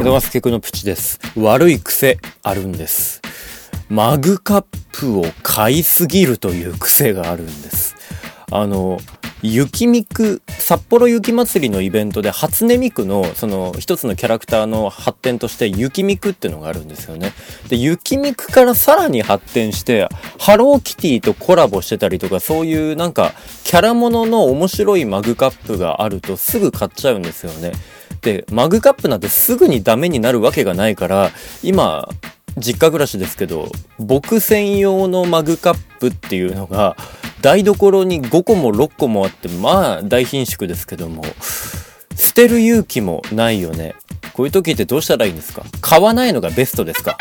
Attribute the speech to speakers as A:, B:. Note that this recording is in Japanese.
A: 江戸川助君のプチです。悪い癖あるんです。マグカップを買いすぎるという癖があるんです。あの、雪ミク、札幌雪まつりのイベントで初音ミクのその一つのキャラクターの発展として雪ミクっていうのがあるんですよね。で、雪ミクからさらに発展して、ハローキティとコラボしてたりとか、そういうなんかキャラものの面白いマグカップがあるとすぐ買っちゃうんですよね。で、マグカップなんてすぐにダメになるわけがないから、今、実家暮らしですけど、僕専用のマグカップっていうのが、台所に5個も6個もあって、まあ大貧縮ですけども、捨てる勇気もないよね。こういう時ってどうしたらいいんですか？買わないのがベストですか？